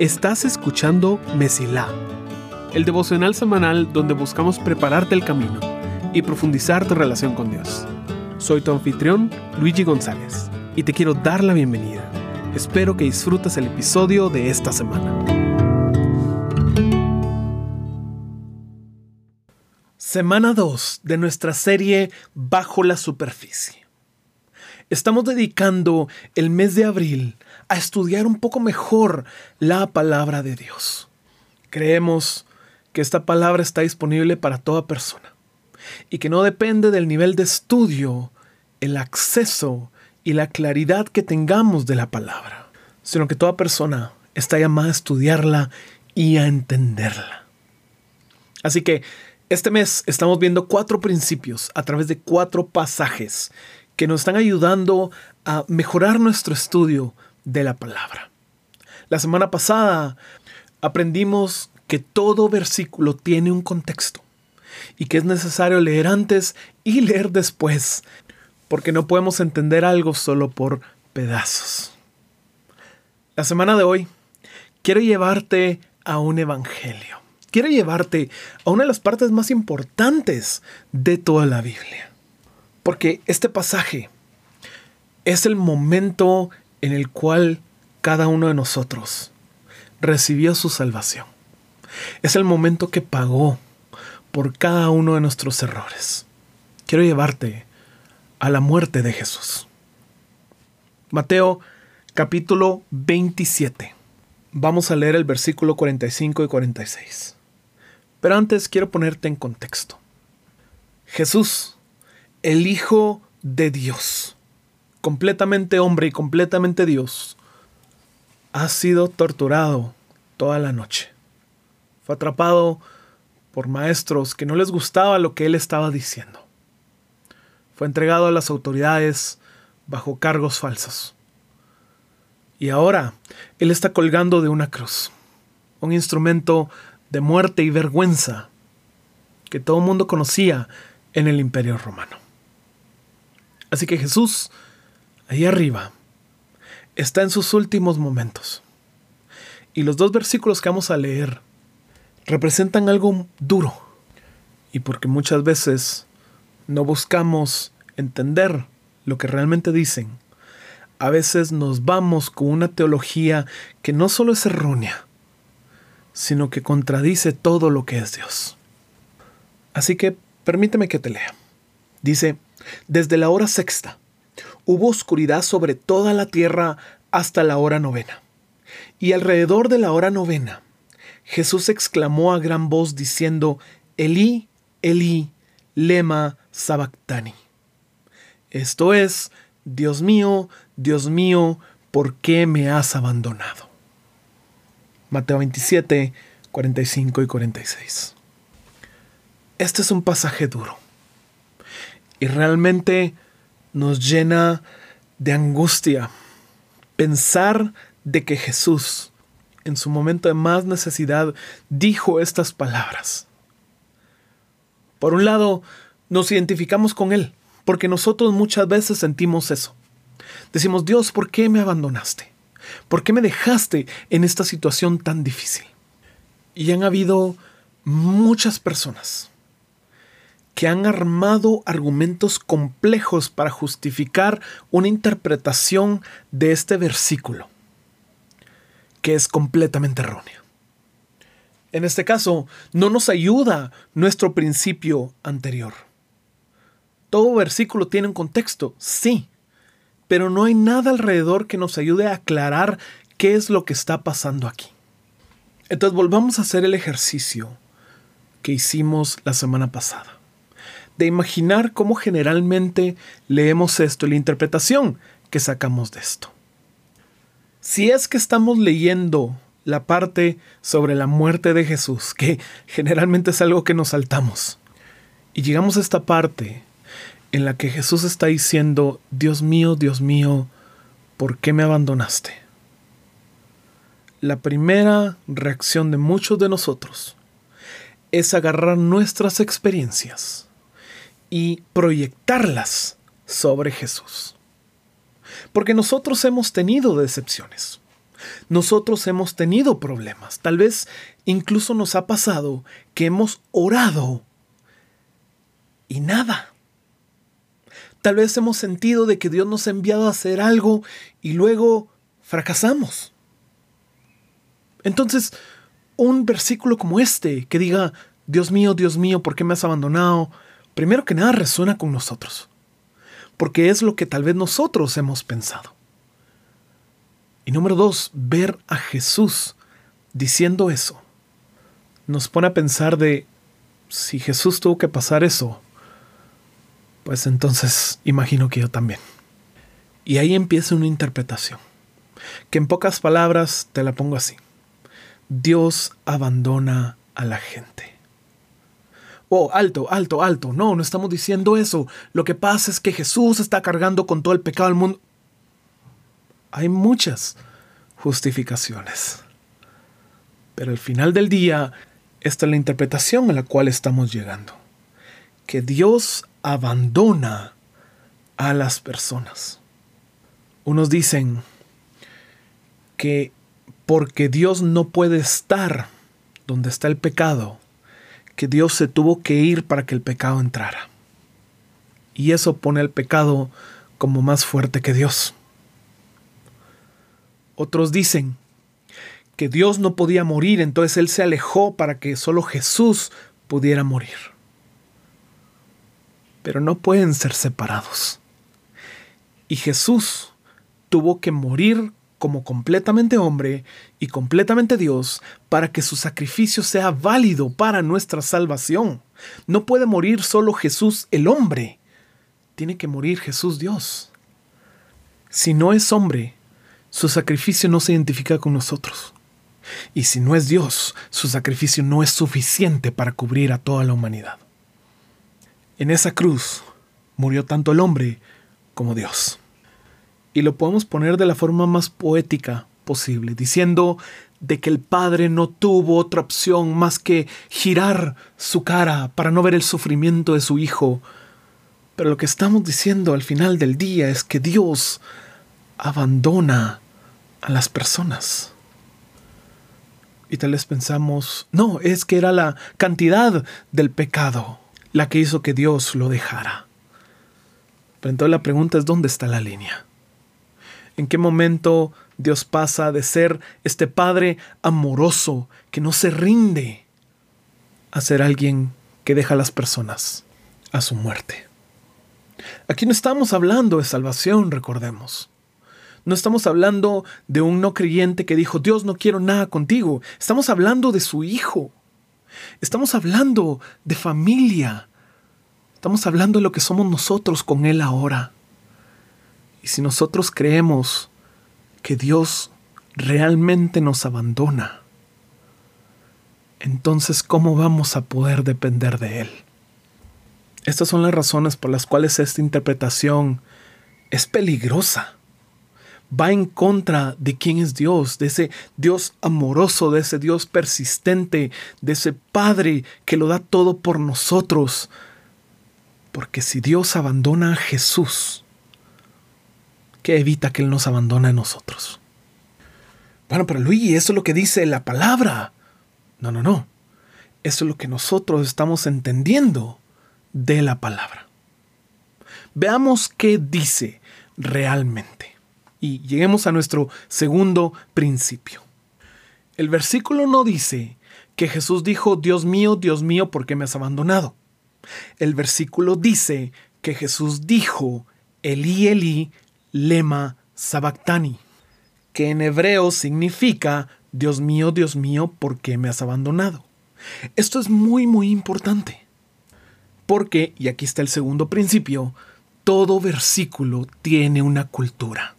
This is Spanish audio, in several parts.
Estás escuchando Mesilá, el devocional semanal donde buscamos prepararte el camino y profundizar tu relación con Dios. Soy tu anfitrión, Luigi González, y te quiero dar la bienvenida. Espero que disfrutes el episodio de esta semana. Semana 2 de nuestra serie Bajo la Superficie. Estamos dedicando el mes de abril a estudiar un poco mejor la palabra de Dios. Creemos que esta palabra está disponible para toda persona y que no depende del nivel de estudio, el acceso y la claridad que tengamos de la palabra, sino que toda persona está llamada a estudiarla y a entenderla. Así que este mes estamos viendo cuatro principios a través de cuatro pasajes que nos están ayudando a mejorar nuestro estudio de la palabra. La semana pasada aprendimos que todo versículo tiene un contexto y que es necesario leer antes y leer después, porque no podemos entender algo solo por pedazos. La semana de hoy quiero llevarte a un evangelio. Quiero llevarte a una de las partes más importantes de toda la Biblia. Porque este pasaje es el momento en el cual cada uno de nosotros recibió su salvación. Es el momento que pagó por cada uno de nuestros errores. Quiero llevarte a la muerte de Jesús. Mateo capítulo 27. Vamos a leer el versículo 45 y 46. Pero antes quiero ponerte en contexto. Jesús, el Hijo de Dios, completamente hombre y completamente Dios, ha sido torturado toda la noche. Fue atrapado por maestros que no les gustaba lo que él estaba diciendo. Fue entregado a las autoridades bajo cargos falsos. Y ahora él está colgando de una cruz, un instrumento de muerte y vergüenza que todo el mundo conocía en el imperio romano. Así que Jesús ahí arriba, está en sus últimos momentos. Y los dos versículos que vamos a leer representan algo duro. Y porque muchas veces no buscamos entender lo que realmente dicen, a veces nos vamos con una teología que no solo es errónea, sino que contradice todo lo que es Dios. Así que permíteme que te lea. Dice, desde la hora sexta, hubo oscuridad sobre toda la tierra hasta la hora novena. Y alrededor de la hora novena, Jesús exclamó a gran voz diciendo, Elí, Elí, lema sabactani. Esto es, Dios mío, Dios mío, ¿por qué me has abandonado? Mateo 27, 45 y 46. Este es un pasaje duro. Y realmente nos llena de angustia pensar de que Jesús, en su momento de más necesidad, dijo estas palabras. Por un lado, nos identificamos con Él, porque nosotros muchas veces sentimos eso. Decimos, Dios, ¿por qué me abandonaste? ¿Por qué me dejaste en esta situación tan difícil? Y han habido muchas personas que han armado argumentos complejos para justificar una interpretación de este versículo, que es completamente errónea. En este caso, no nos ayuda nuestro principio anterior. Todo versículo tiene un contexto, sí, pero no hay nada alrededor que nos ayude a aclarar qué es lo que está pasando aquí. Entonces volvamos a hacer el ejercicio que hicimos la semana pasada de imaginar cómo generalmente leemos esto y la interpretación que sacamos de esto. Si es que estamos leyendo la parte sobre la muerte de Jesús, que generalmente es algo que nos saltamos, y llegamos a esta parte en la que Jesús está diciendo, Dios mío, Dios mío, ¿por qué me abandonaste? La primera reacción de muchos de nosotros es agarrar nuestras experiencias y proyectarlas sobre Jesús. Porque nosotros hemos tenido decepciones. Nosotros hemos tenido problemas. Tal vez incluso nos ha pasado que hemos orado y nada. Tal vez hemos sentido de que Dios nos ha enviado a hacer algo y luego fracasamos. Entonces, un versículo como este que diga, Dios mío, Dios mío, ¿por qué me has abandonado? Primero que nada resuena con nosotros, porque es lo que tal vez nosotros hemos pensado. Y número dos, ver a Jesús diciendo eso nos pone a pensar de si Jesús tuvo que pasar eso, pues entonces imagino que yo también. Y ahí empieza una interpretación, que en pocas palabras te la pongo así. Dios abandona a la gente. Oh, alto, alto, alto. No, no estamos diciendo eso. Lo que pasa es que Jesús está cargando con todo el pecado del mundo. Hay muchas justificaciones. Pero al final del día, esta es la interpretación a la cual estamos llegando. Que Dios abandona a las personas. Unos dicen que porque Dios no puede estar donde está el pecado, que Dios se tuvo que ir para que el pecado entrara. Y eso pone al pecado como más fuerte que Dios. Otros dicen que Dios no podía morir, entonces Él se alejó para que solo Jesús pudiera morir. Pero no pueden ser separados. Y Jesús tuvo que morir como completamente hombre y completamente Dios para que su sacrificio sea válido para nuestra salvación. No puede morir solo Jesús el hombre, tiene que morir Jesús Dios. Si no es hombre, su sacrificio no se identifica con nosotros. Y si no es Dios, su sacrificio no es suficiente para cubrir a toda la humanidad. En esa cruz murió tanto el hombre como Dios y lo podemos poner de la forma más poética posible, diciendo de que el Padre no tuvo otra opción más que girar su cara para no ver el sufrimiento de su Hijo. Pero lo que estamos diciendo al final del día es que Dios abandona a las personas. Y tal vez pensamos, no, es que era la cantidad del pecado la que hizo que Dios lo dejara. Pero entonces la pregunta es, ¿dónde está la línea? En qué momento Dios pasa de ser este Padre amoroso que no se rinde a ser alguien que deja a las personas a su muerte. Aquí no estamos hablando de salvación, recordemos. No estamos hablando de un no creyente que dijo, Dios, no quiero nada contigo. Estamos hablando de su Hijo. Estamos hablando de familia. Estamos hablando de lo que somos nosotros con Él ahora. Y si nosotros creemos que Dios realmente nos abandona, entonces ¿cómo vamos a poder depender de Él? Estas son las razones por las cuales esta interpretación es peligrosa. Va en contra de quién es Dios, de ese Dios amoroso, de ese Dios persistente, de ese Padre que lo da todo por nosotros. Porque si Dios abandona a Jesús, que evita que Él nos abandone a nosotros. Bueno, pero Luigi, eso es lo que dice la palabra. No, no, no. Eso es lo que nosotros estamos entendiendo de la palabra. Veamos qué dice realmente. Y lleguemos a nuestro segundo principio. El versículo no dice que Jesús dijo, Dios mío, Dios mío, ¿por qué me has abandonado? El versículo dice que Jesús dijo, Elí, Elí, lema sabactani, que en hebreo significa Dios mío, Dios mío, ¿por qué me has abandonado? Esto es muy, muy importante. Porque, y aquí está el segundo principio, todo versículo tiene una cultura.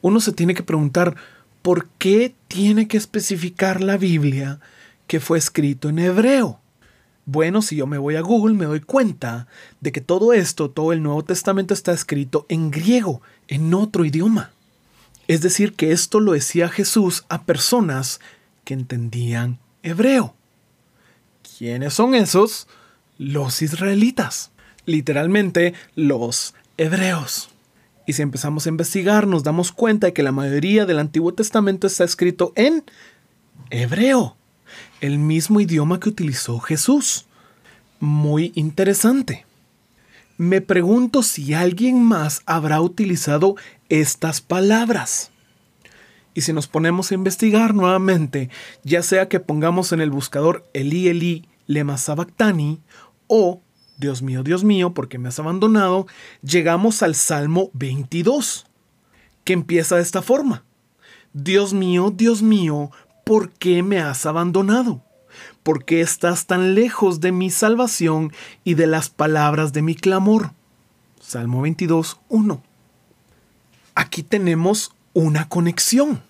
Uno se tiene que preguntar, ¿por qué tiene que especificar la Biblia que fue escrito en hebreo? Bueno, si yo me voy a Google me doy cuenta de que todo esto, todo el Nuevo Testamento está escrito en griego, en otro idioma. Es decir, que esto lo decía Jesús a personas que entendían hebreo. ¿Quiénes son esos? Los israelitas. Literalmente, los hebreos. Y si empezamos a investigar, nos damos cuenta de que la mayoría del Antiguo Testamento está escrito en hebreo, el mismo idioma que utilizó Jesús. Muy interesante. Me pregunto si alguien más habrá utilizado estas palabras. Y si nos ponemos a investigar nuevamente, ya sea que pongamos en el buscador Eli Eli lema sabactani o Dios mío, Dios mío, porque me has abandonado, llegamos al Salmo 22, que empieza de esta forma. Dios mío, Dios mío, ¿por qué me has abandonado? ¿Por qué estás tan lejos de mi salvación y de las palabras de mi clamor? Salmo 22, 1. Aquí tenemos una conexión.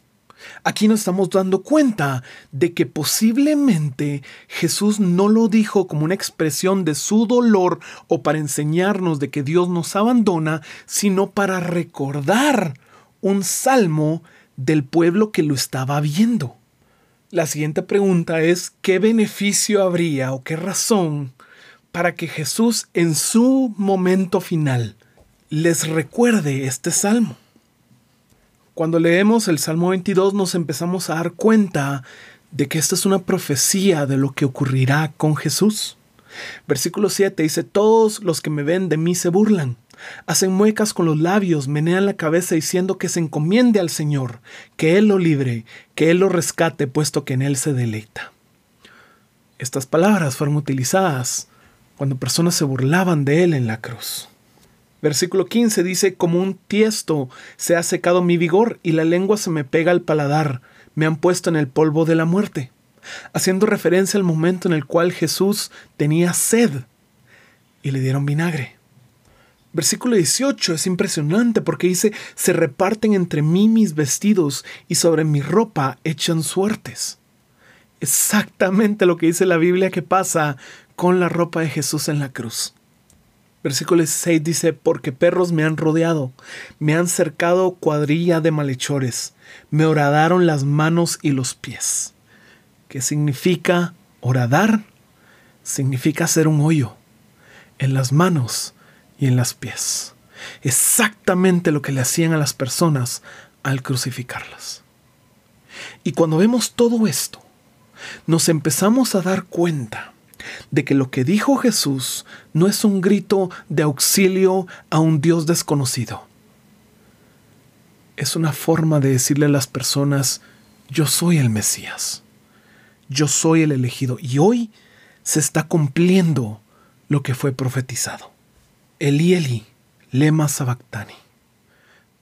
Aquí nos estamos dando cuenta de que posiblemente Jesús no lo dijo como una expresión de su dolor o para enseñarnos de que Dios nos abandona, sino para recordar un salmo del pueblo que lo estaba viendo. La siguiente pregunta es, ¿qué beneficio habría o qué razón para que Jesús en su momento final les recuerde este salmo? Cuando leemos el Salmo 22 nos empezamos a dar cuenta de que esta es una profecía de lo que ocurrirá con Jesús. Versículo 7 dice, todos los que me ven de mí se burlan, hacen muecas con los labios, menean la cabeza diciendo que se encomiende al Señor, que Él lo libre, que Él lo rescate, puesto que en Él se deleita. Estas palabras fueron utilizadas cuando personas se burlaban de Él en la cruz. Versículo 15 dice, como un tiesto se ha secado mi vigor y la lengua se me pega al paladar, me han puesto en el polvo de la muerte, haciendo referencia al momento en el cual Jesús tenía sed y le dieron vinagre. Versículo 18 es impresionante porque dice, se reparten entre mí mis vestidos y sobre mi ropa echan suertes. Exactamente lo que dice la Biblia que pasa con la ropa de Jesús en la cruz. Versículo 16 dice, porque perros me han rodeado, me han cercado cuadrilla de malhechores, me horadaron las manos y los pies. ¿Qué significa horadar? Significa hacer un hoyo en las manos y en las pies. Exactamente lo que le hacían a las personas al crucificarlas. Y cuando vemos todo esto, nos empezamos a dar cuenta de que lo que dijo Jesús no es un grito de auxilio a un Dios desconocido. Es una forma de decirle a las personas, yo soy el Mesías, yo soy el elegido y hoy se está cumpliendo lo que fue profetizado. Eli Eli, lema sabactani.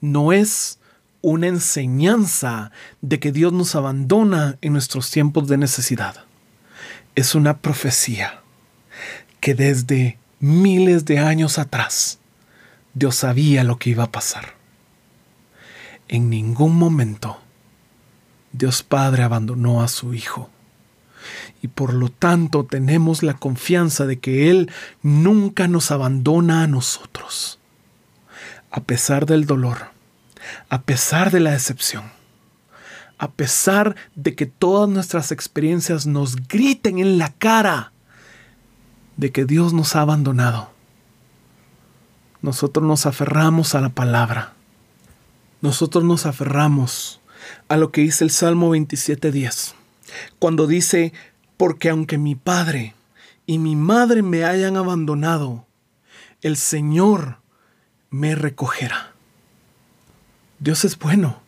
No es una enseñanza de que Dios nos abandona en nuestros tiempos de necesidad es una profecía que desde miles de años atrás Dios sabía lo que iba a pasar. En ningún momento Dios Padre abandonó a su Hijo. Y por lo tanto tenemos la confianza de que Él nunca nos abandona a nosotros. A pesar del dolor, a pesar de la decepción a pesar de que todas nuestras experiencias nos griten en la cara de que Dios nos ha abandonado. Nosotros nos aferramos a la palabra. Nosotros nos aferramos a lo que dice el Salmo 27.10, cuando dice, porque aunque mi padre y mi madre me hayan abandonado, el Señor me recogerá. Dios es bueno.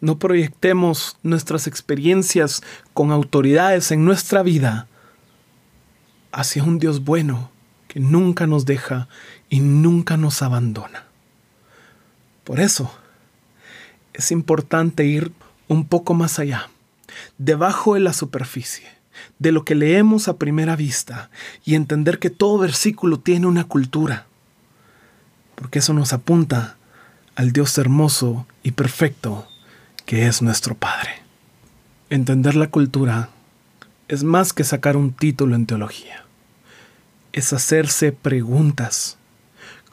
No proyectemos nuestras experiencias con autoridades en nuestra vida hacia un Dios bueno que nunca nos deja y nunca nos abandona. Por eso es importante ir un poco más allá, debajo de la superficie, de lo que leemos a primera vista y entender que todo versículo tiene una cultura, porque eso nos apunta al Dios hermoso y perfecto que es nuestro Padre. Entender la cultura es más que sacar un título en teología. Es hacerse preguntas,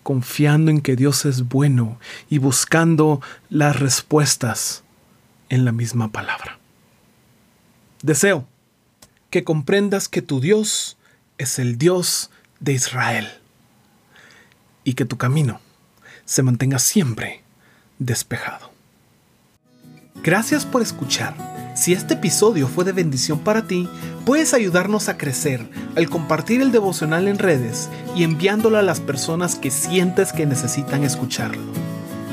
confiando en que Dios es bueno y buscando las respuestas en la misma palabra. Deseo que comprendas que tu Dios es el Dios de Israel y que tu camino se mantenga siempre despejado. Gracias por escuchar. Si este episodio fue de bendición para ti, puedes ayudarnos a crecer al compartir el devocional en redes y enviándolo a las personas que sientes que necesitan escucharlo.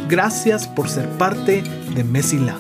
Gracias por ser parte de Mesila.